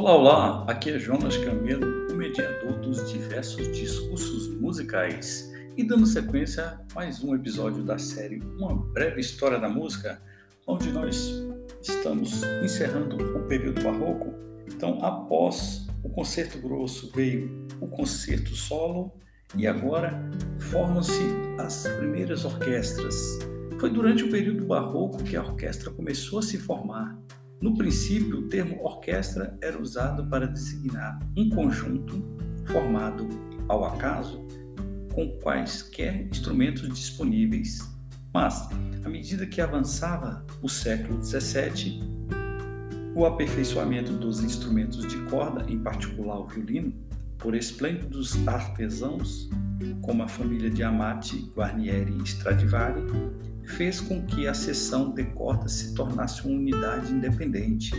Olá, olá! Aqui é Jonas Camelo, o mediador dos diversos discursos musicais. E dando sequência a mais um episódio da série Uma Breve História da Música, onde nós estamos encerrando o período barroco. Então, após o concerto grosso veio o concerto solo e agora formam-se as primeiras orquestras. Foi durante o período barroco que a orquestra começou a se formar no princípio, o termo orquestra era usado para designar um conjunto formado ao acaso com quaisquer instrumentos disponíveis. Mas, à medida que avançava o século XVII, o aperfeiçoamento dos instrumentos de corda, em particular o violino, por esplêndidos artesãos como a família de Amati, Guarnieri e Stradivari, fez com que a seção de cordas se tornasse uma unidade independente.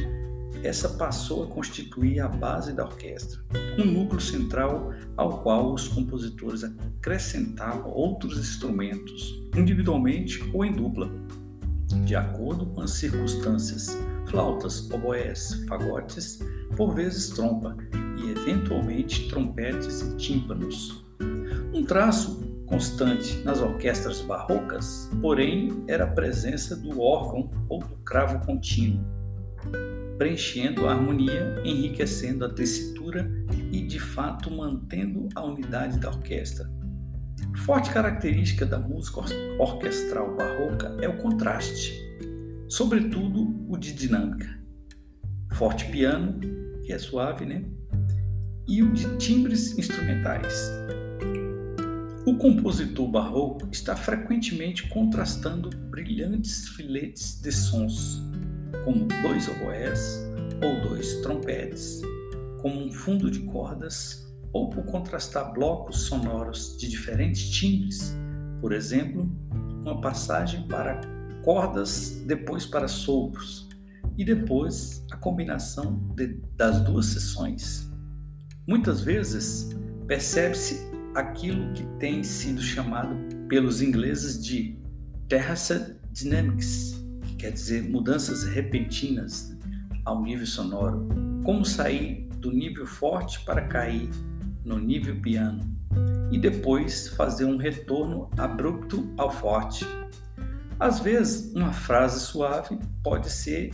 Essa passou a constituir a base da orquestra, um núcleo central ao qual os compositores acrescentavam outros instrumentos, individualmente ou em dupla, de acordo com as circunstâncias, flautas, oboés, fagotes, por vezes trompa e eventualmente trompetes e tímpanos. Um traço constante nas orquestras barrocas, porém, era a presença do órgão ou do cravo contínuo, preenchendo a harmonia, enriquecendo a tessitura e, de fato, mantendo a unidade da orquestra. Forte característica da música orquestral barroca é o contraste, sobretudo o de dinâmica. Forte piano, que é suave, né? E o de timbres instrumentais. O compositor barroco está frequentemente contrastando brilhantes filetes de sons, como dois oboés ou dois trompetes, como um fundo de cordas, ou por contrastar blocos sonoros de diferentes timbres, por exemplo, uma passagem para cordas, depois para sopros, e depois a combinação de, das duas sessões. Muitas vezes percebe-se aquilo que tem sido chamado pelos ingleses de terrace dynamics, que quer dizer mudanças repentinas ao nível sonoro, como sair do nível forte para cair no nível piano e depois fazer um retorno abrupto ao forte. Às vezes, uma frase suave pode ser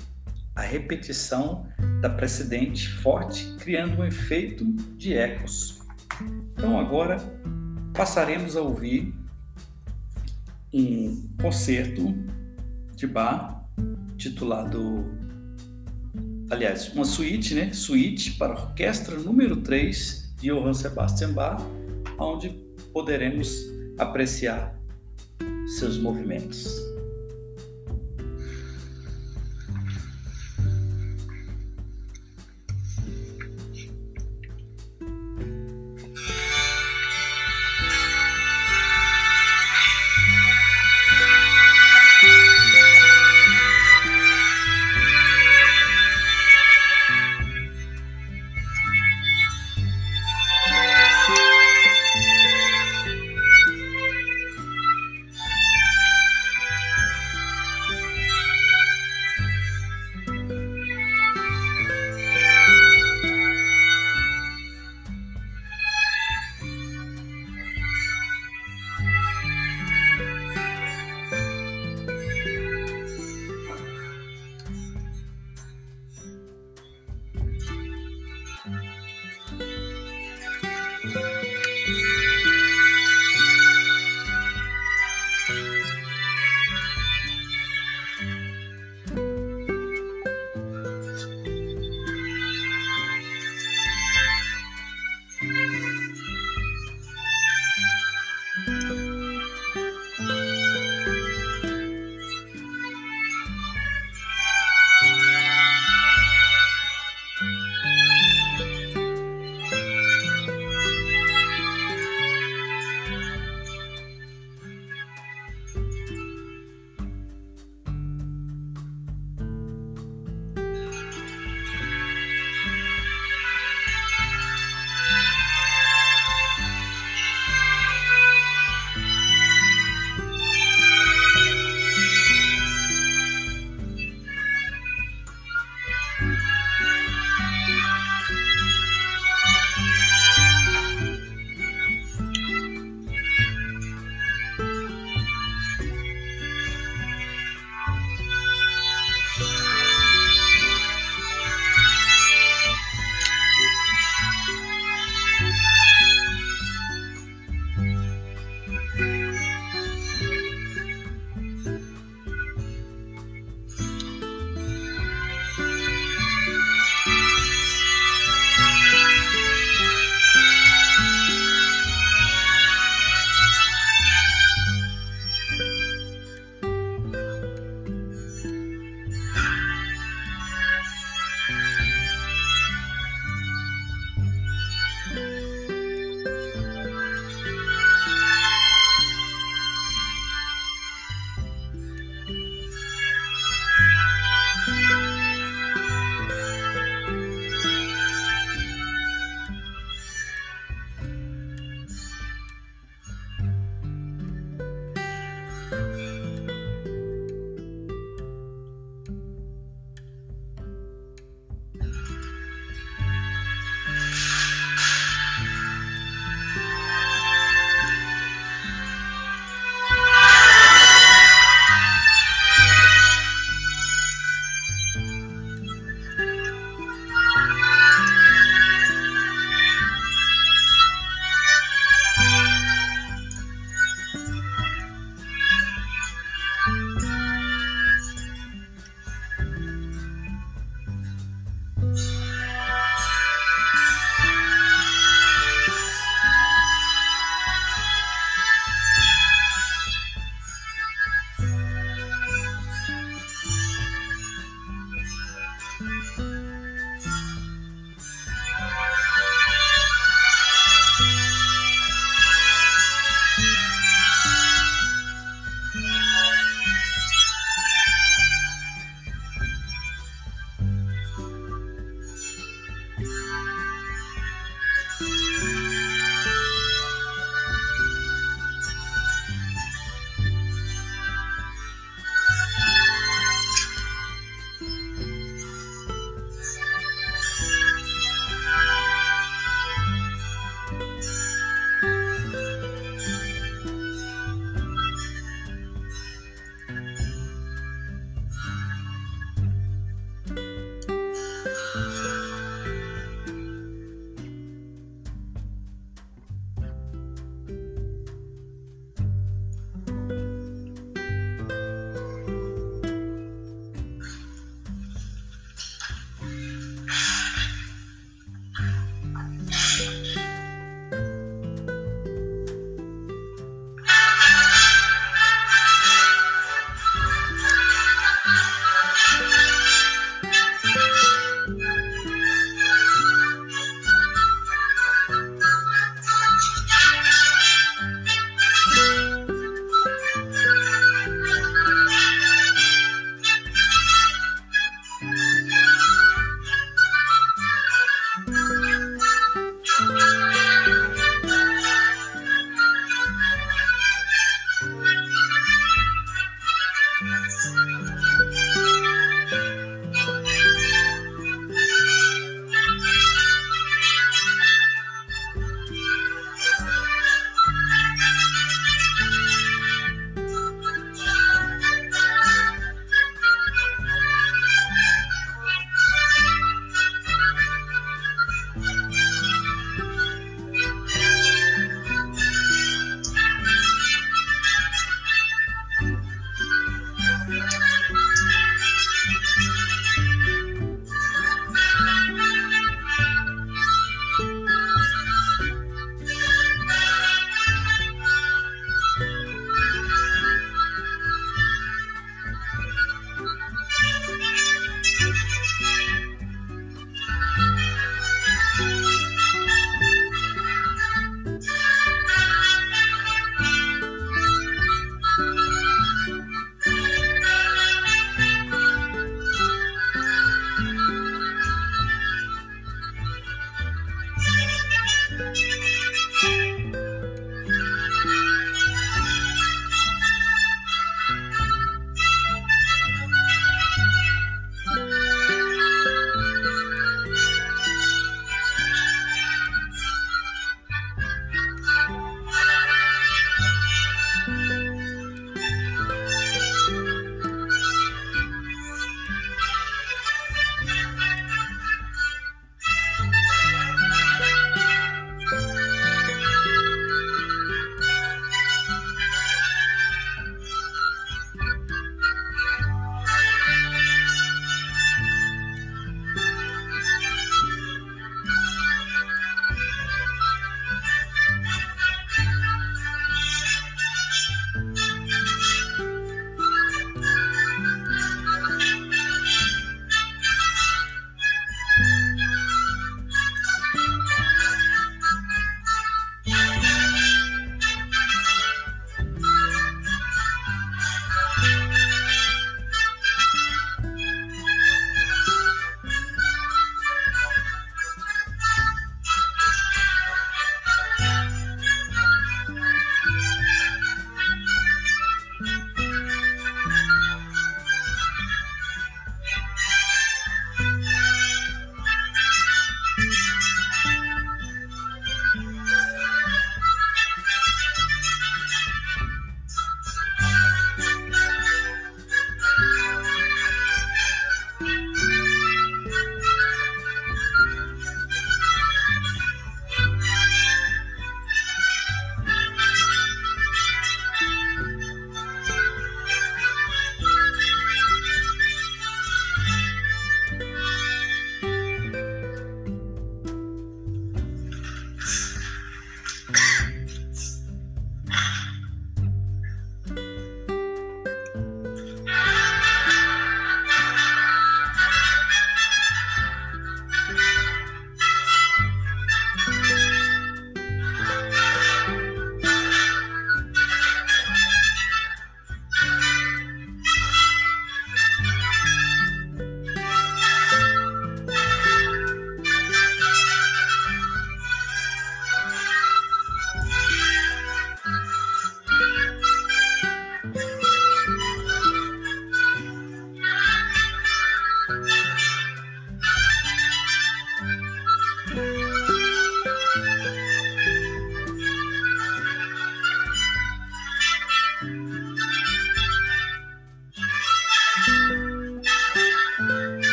a repetição da precedente forte, criando um efeito de ecos. Então agora passaremos a ouvir um concerto de Bach titulado aliás, uma suíte, né? Suíte para orquestra número 3 de Johann Sebastian Bach, onde poderemos apreciar seus movimentos.